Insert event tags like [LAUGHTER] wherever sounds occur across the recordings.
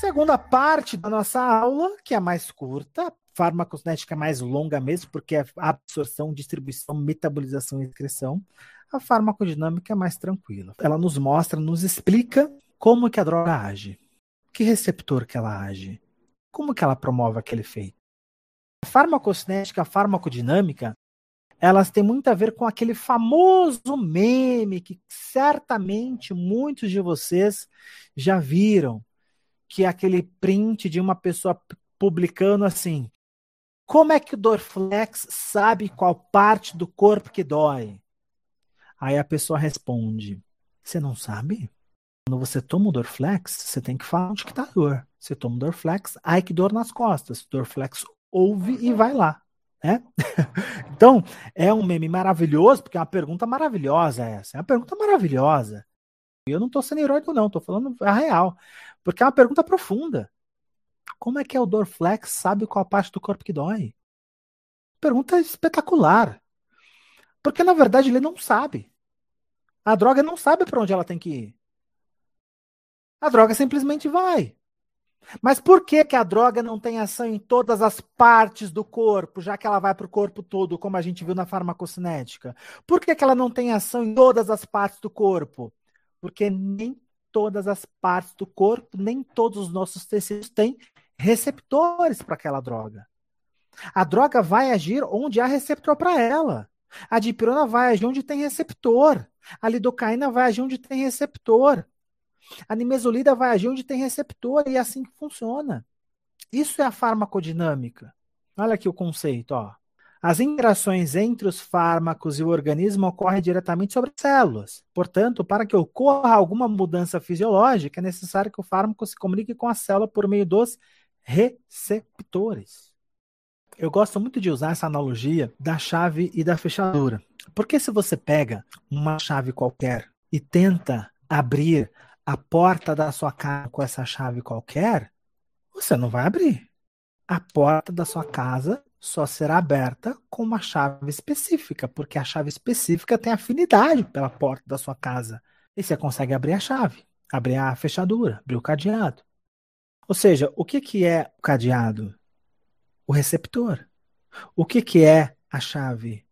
Segunda parte da nossa aula, que é mais curta, farmacocinética é mais longa mesmo, porque é absorção, distribuição, metabolização e excreção. A farmacodinâmica é mais tranquila. Ela nos mostra, nos explica como que a droga age, que receptor que ela age, como que ela promove aquele efeito. A farmacocinética, a farmacodinâmica, elas têm muito a ver com aquele famoso meme que certamente muitos de vocês já viram, que é aquele print de uma pessoa publicando assim: Como é que o Dorflex sabe qual parte do corpo que dói? Aí a pessoa responde: Você não sabe? Quando você toma o Dorflex, você tem que falar onde que tá a dor. Você toma o Dorflex, ai que dor nas costas. Dorflex ouve e vai lá. Né? [LAUGHS] então, é um meme maravilhoso, porque é uma pergunta maravilhosa essa. É uma pergunta maravilhosa. Eu não estou sendo irônico, não, estou falando a real. Porque é uma pergunta profunda. Como é que o Dorflex sabe qual parte do corpo que dói? Pergunta espetacular. Porque, na verdade, ele não sabe. A droga não sabe para onde ela tem que ir. A droga simplesmente vai. Mas por que, que a droga não tem ação em todas as partes do corpo, já que ela vai para o corpo todo, como a gente viu na farmacocinética? Por que, que ela não tem ação em todas as partes do corpo? Porque nem todas as partes do corpo, nem todos os nossos tecidos têm receptores para aquela droga. A droga vai agir onde há receptor para ela. A dipirona vai agir onde tem receptor. A lidocaína vai agir onde tem receptor. A nimesulida vai agir onde tem receptor e é assim que funciona. Isso é a farmacodinâmica. Olha aqui o conceito, ó. As interações entre os fármacos e o organismo ocorrem diretamente sobre as células. Portanto, para que ocorra alguma mudança fisiológica, é necessário que o fármaco se comunique com a célula por meio dos receptores. Eu gosto muito de usar essa analogia da chave e da fechadura. Porque se você pega uma chave qualquer e tenta abrir a porta da sua casa com essa chave qualquer, você não vai abrir. A porta da sua casa só será aberta com uma chave específica, porque a chave específica tem afinidade pela porta da sua casa. E você consegue abrir a chave, abrir a fechadura, abrir o cadeado. Ou seja, o que, que é o cadeado? O receptor. O que, que é a chave?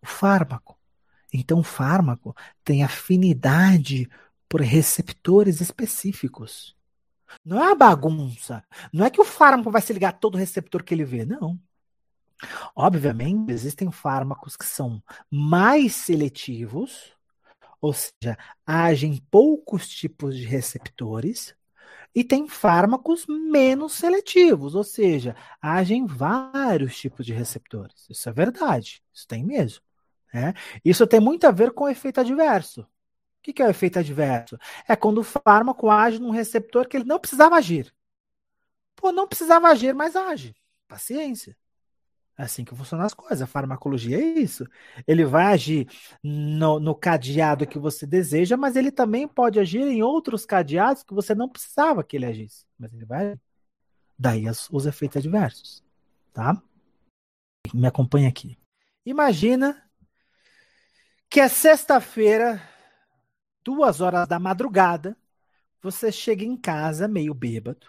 O fármaco. Então, o fármaco tem afinidade por receptores específicos. Não é a bagunça. Não é que o fármaco vai se ligar a todo receptor que ele vê. Não. Obviamente, existem fármacos que são mais seletivos, ou seja, agem poucos tipos de receptores, e tem fármacos menos seletivos, ou seja, agem vários tipos de receptores. Isso é verdade, isso tem mesmo. Né? Isso tem muito a ver com o efeito adverso que, que é o efeito adverso? É quando o fármaco age num receptor que ele não precisava agir. Pô, não precisava agir, mas age. Paciência. É assim que funcionam as coisas. A farmacologia é isso. Ele vai agir no, no, cadeado que você deseja, mas ele também pode agir em outros cadeados que você não precisava que ele agisse. Mas ele vai. Daí os, os efeitos adversos. Tá? Me acompanha aqui. Imagina que é sexta-feira duas horas da madrugada, você chega em casa meio bêbado,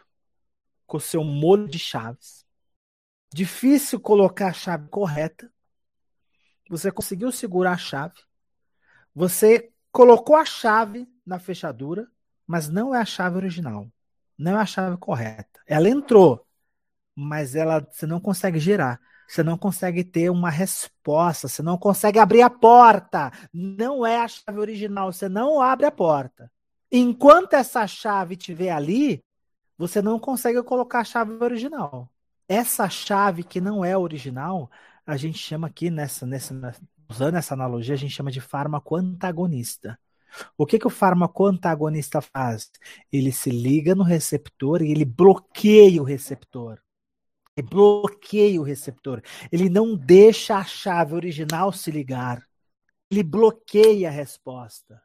com seu molho de chaves. Difícil colocar a chave correta. Você conseguiu segurar a chave. Você colocou a chave na fechadura, mas não é a chave original. Não é a chave correta. Ela entrou, mas ela você não consegue girar. Você não consegue ter uma resposta, você não consegue abrir a porta. Não é a chave original, você não abre a porta. Enquanto essa chave estiver ali, você não consegue colocar a chave original. Essa chave que não é original, a gente chama aqui nessa, nessa usando essa analogia, a gente chama de fármaco antagonista. O que, que o fármaco antagonista faz? Ele se liga no receptor e ele bloqueia o receptor bloqueia o receptor. Ele não deixa a chave original se ligar. Ele bloqueia a resposta.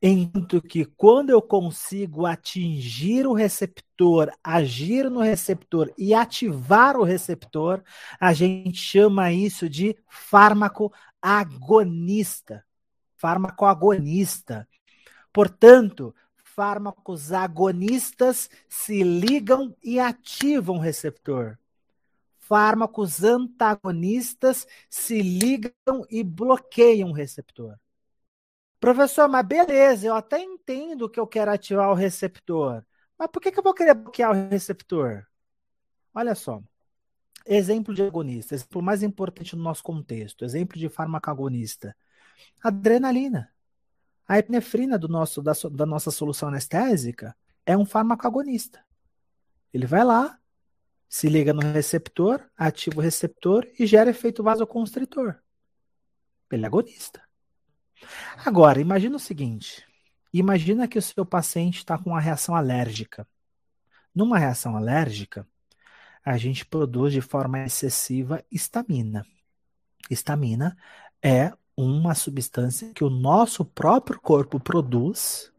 Enquanto que quando eu consigo atingir o receptor, agir no receptor e ativar o receptor, a gente chama isso de fármaco agonista. Fármaco agonista. Portanto, fármacos agonistas se ligam e ativam o receptor. Fármacos antagonistas se ligam e bloqueiam o receptor. Professor, mas beleza, eu até entendo que eu quero ativar o receptor. Mas por que, que eu vou querer bloquear o receptor? Olha só. Exemplo de agonista, exemplo mais importante no nosso contexto, exemplo de fármaco agonista. Adrenalina. A epinefrina do nosso, da, da nossa solução anestésica é um fármaco agonista. Ele vai lá, se liga no receptor, ativa o receptor e gera efeito vasoconstritor. Ele é agonista. Agora, imagina o seguinte: imagina que o seu paciente está com uma reação alérgica. Numa reação alérgica, a gente produz de forma excessiva histamina. Histamina é uma substância que o nosso próprio corpo produz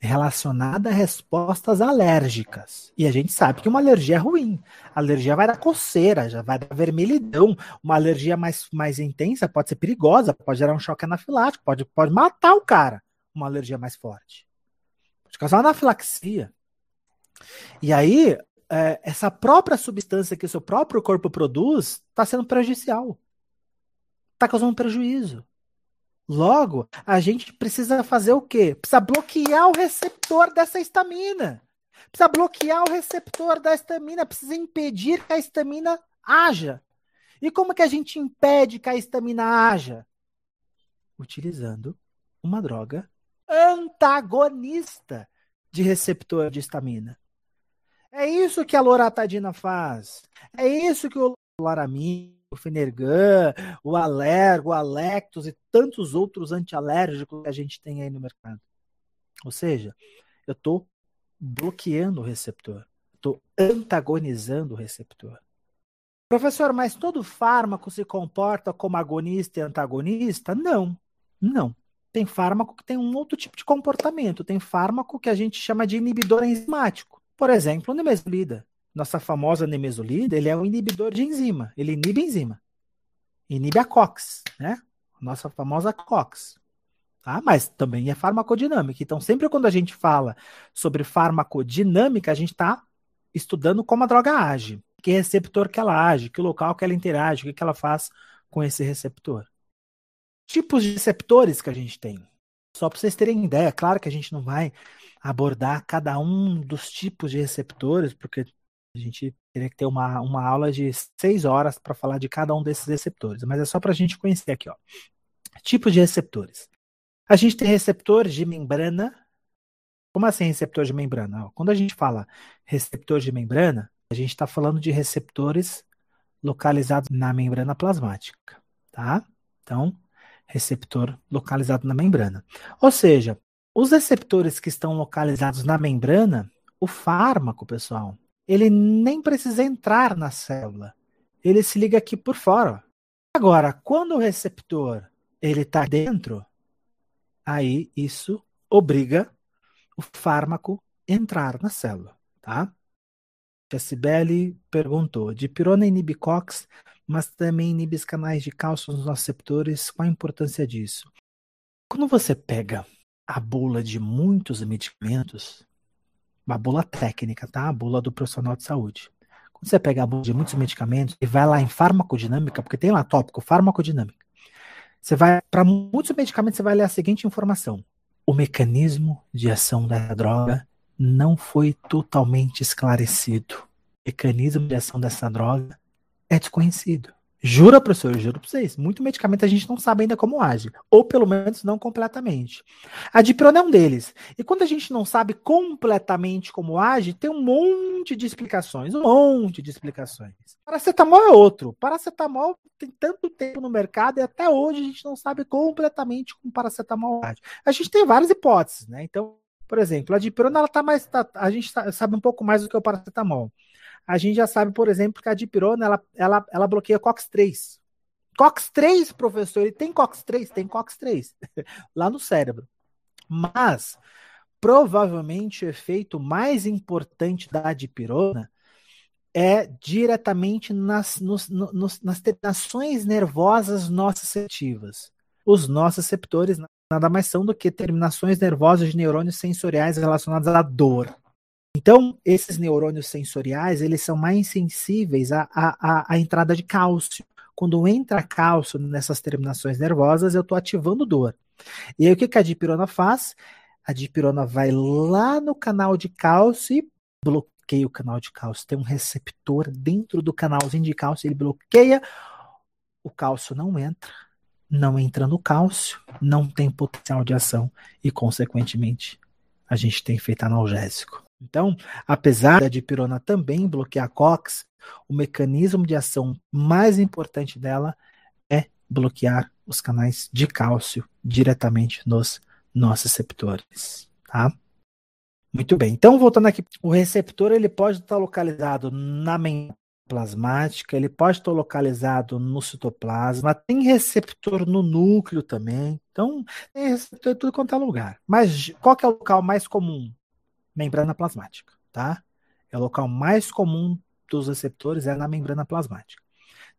relacionada a respostas alérgicas. E a gente sabe que uma alergia é ruim. A alergia vai dar coceira, já vai dar vermelhidão. Uma alergia mais, mais intensa pode ser perigosa, pode gerar um choque anafilático, pode, pode matar o cara. Uma alergia mais forte. Pode causar anafilaxia. E aí, é, essa própria substância que o seu próprio corpo produz está sendo prejudicial. Está causando prejuízo. Logo, a gente precisa fazer o quê? Precisa bloquear o receptor dessa histamina. Precisa bloquear o receptor da histamina, precisa impedir que a histamina haja. E como que a gente impede que a histamina haja? Utilizando uma droga antagonista de receptor de histamina. É isso que a loratadina faz. É isso que o loramina o Fenergan, o Alergo, o Alectos e tantos outros antialérgicos que a gente tem aí no mercado. Ou seja, eu estou bloqueando o receptor, estou antagonizando o receptor. Professor, mas todo fármaco se comporta como agonista e antagonista? Não, não. Tem fármaco que tem um outro tipo de comportamento. Tem fármaco que a gente chama de inibidor enzimático. Por exemplo, nimesulida nossa famosa nemesolida, ele é um inibidor de enzima. Ele inibe enzima. Inibe a COX, né? Nossa famosa COX. Tá? Mas também é farmacodinâmica. Então, sempre quando a gente fala sobre farmacodinâmica, a gente está estudando como a droga age. Que receptor que ela age, que local que ela interage, o que, que ela faz com esse receptor. Tipos de receptores que a gente tem. Só para vocês terem ideia, claro que a gente não vai abordar cada um dos tipos de receptores, porque a gente teria que ter uma, uma aula de seis horas para falar de cada um desses receptores, mas é só para a gente conhecer aqui, ó. Tipos de receptores. A gente tem receptores de membrana. Como assim receptor de membrana? Quando a gente fala receptor de membrana, a gente está falando de receptores localizados na membrana plasmática, tá? Então, receptor localizado na membrana. Ou seja, os receptores que estão localizados na membrana, o fármaco, pessoal, ele nem precisa entrar na célula. Ele se liga aqui por fora. Agora, quando o receptor ele está dentro, aí isso obriga o fármaco a entrar na célula, tá? A Cibele perguntou: dipirona inibe COX, mas também inibe os canais de cálcio nos receptores. Qual a importância disso? Quando você pega a bula de muitos medicamentos, uma bula técnica, tá? A bula do profissional de saúde. Quando você pega a bula de muitos medicamentos e vai lá em farmacodinâmica, porque tem lá tópico, farmacodinâmica. Você vai, para muitos medicamentos, você vai ler a seguinte informação: o mecanismo de ação da droga não foi totalmente esclarecido. O mecanismo de ação dessa droga é desconhecido. Jura, professor, juro para vocês. Muito medicamento a gente não sabe ainda como age, ou pelo menos não completamente. A dipirona é um deles. E quando a gente não sabe completamente como age, tem um monte de explicações, um monte de explicações. Paracetamol é outro. Paracetamol tem tanto tempo no mercado e até hoje a gente não sabe completamente como paracetamol age. A gente tem várias hipóteses, né? Então, por exemplo, a dipirona ela tá mais tá, a gente sabe um pouco mais do que o paracetamol a gente já sabe, por exemplo, que a dipirona ela, ela, ela bloqueia COX-3. COX-3, professor, ele tem COX-3? Tem COX-3 [LAUGHS] lá no cérebro. Mas provavelmente o efeito mais importante da dipirona é diretamente nas, nos, nos, nas terminações nervosas nociceptivas. Os nociceptores nada mais são do que terminações nervosas de neurônios sensoriais relacionados à dor. Então, esses neurônios sensoriais, eles são mais sensíveis à, à, à entrada de cálcio. Quando entra cálcio nessas terminações nervosas, eu estou ativando dor. E aí, o que, que a dipirona faz? A dipirona vai lá no canal de cálcio e bloqueia o canal de cálcio. Tem um receptor dentro do canalzinho de cálcio, ele bloqueia, o cálcio não entra. Não entra no cálcio, não tem potencial de ação e, consequentemente, a gente tem efeito analgésico. Então, apesar da dipirona também bloquear COX, o mecanismo de ação mais importante dela é bloquear os canais de cálcio diretamente nos nossos receptores, tá? Muito bem. Então, voltando aqui, o receptor ele pode estar localizado na membrana plasmática, ele pode estar localizado no citoplasma, tem receptor no núcleo também. Então, tem receptor em tudo quanto é lugar. Mas qual é o local mais comum? Membrana plasmática, tá? É o local mais comum dos receptores é na membrana plasmática.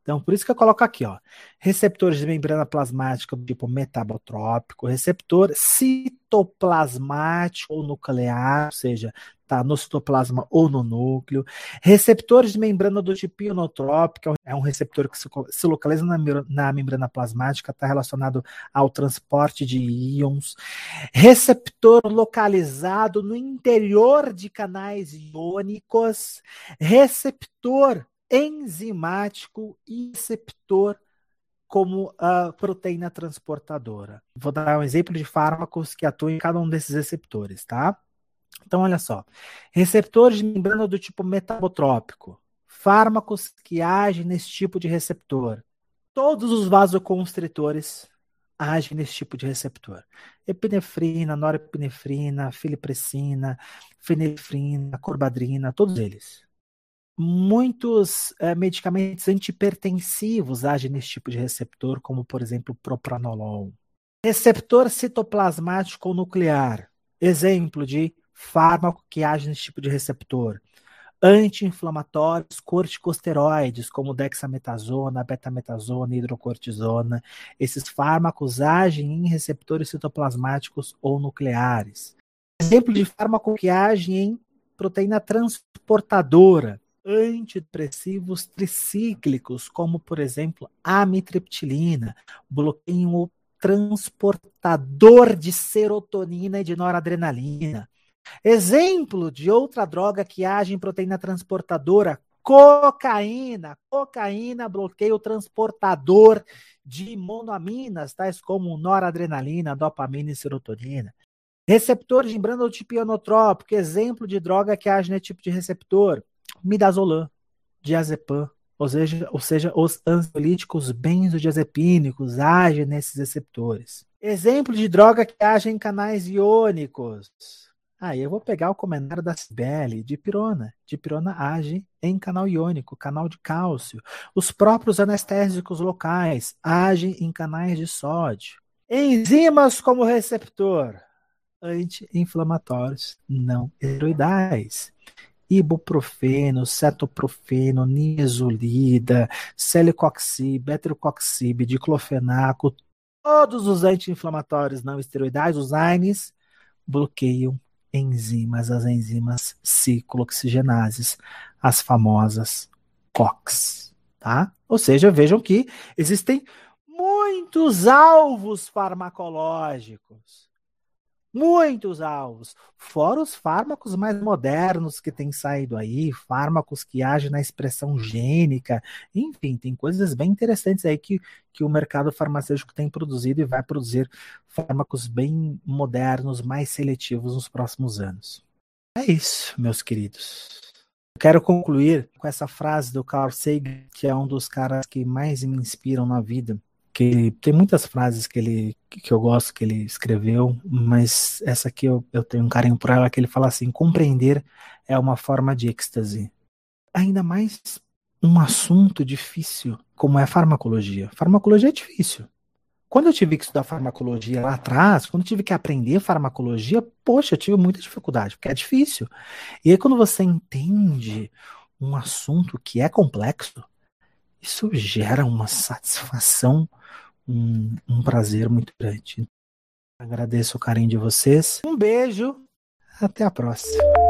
Então, por isso que eu coloco aqui, ó, receptores de membrana plasmática do tipo metabotrópico, receptor citoplasmático ou nuclear, ou seja, tá no citoplasma ou no núcleo. Receptores de membrana do tipo ionotrópico, é um receptor que se localiza na, na membrana plasmática, está relacionado ao transporte de íons. Receptor localizado no interior de canais iônicos. Receptor enzimático e receptor como a proteína transportadora. Vou dar um exemplo de fármacos que atuam em cada um desses receptores, tá? Então, olha só. Receptores de membrana do tipo metabotrópico. Fármacos que agem nesse tipo de receptor. Todos os vasoconstritores agem nesse tipo de receptor. Epinefrina, norepinefrina, filipressina, fenilfrina, corbadrina, todos eles muitos é, medicamentos antipertensivos agem nesse tipo de receptor, como por exemplo propranolol. Receptor citoplasmático nuclear, exemplo de fármaco que age nesse tipo de receptor. Anti-inflamatórios corticosteroides, como dexametasona, betametasona, hidrocortisona. Esses fármacos agem em receptores citoplasmáticos ou nucleares. Exemplo de fármaco que age em proteína transportadora, antidepressivos tricíclicos, como por exemplo amitriptilina, bloqueiam o transportador de serotonina e de noradrenalina. Exemplo de outra droga que age em proteína transportadora, cocaína. Cocaína bloqueia o transportador de monoaminas, tais como noradrenalina, dopamina e serotonina. Receptor de membrana do tipo ionotrópico, exemplo de droga que age nesse tipo de receptor midazolam, diazepam, ou seja, ou seja, os ansiolíticos benzodiazepínicos agem nesses receptores. Exemplo de droga que age em canais iônicos. Aí ah, eu vou pegar o comentário da Cibele, dipirona. Dipirona age em canal iônico, canal de cálcio. Os próprios anestésicos locais agem em canais de sódio. Enzimas como receptor, anti-inflamatórios não esteroidais ibuprofeno, cetoprofeno, niazolida, celecoxib, betrocoxib, diclofenaco, todos os anti-inflamatórios não esteroidais, os AINES, bloqueiam enzimas, as enzimas ciclooxigenases, as famosas COX, tá? Ou seja, vejam que existem muitos alvos farmacológicos muitos alvos, fora os fármacos mais modernos que têm saído aí, fármacos que agem na expressão gênica, enfim, tem coisas bem interessantes aí que, que o mercado farmacêutico tem produzido e vai produzir fármacos bem modernos, mais seletivos nos próximos anos. É isso, meus queridos. Quero concluir com essa frase do Carl Sagan, que é um dos caras que mais me inspiram na vida que tem muitas frases que ele que eu gosto que ele escreveu, mas essa aqui eu, eu tenho um carinho por ela que ele fala assim: compreender é uma forma de êxtase. Ainda mais um assunto difícil como é a farmacologia. Farmacologia é difícil. Quando eu tive que estudar farmacologia lá atrás, quando eu tive que aprender farmacologia, poxa, eu tive muita dificuldade, porque é difícil. E aí, quando você entende um assunto que é complexo, isso gera uma satisfação um, um prazer muito grande. Agradeço o carinho de vocês. Um beijo. Até a próxima.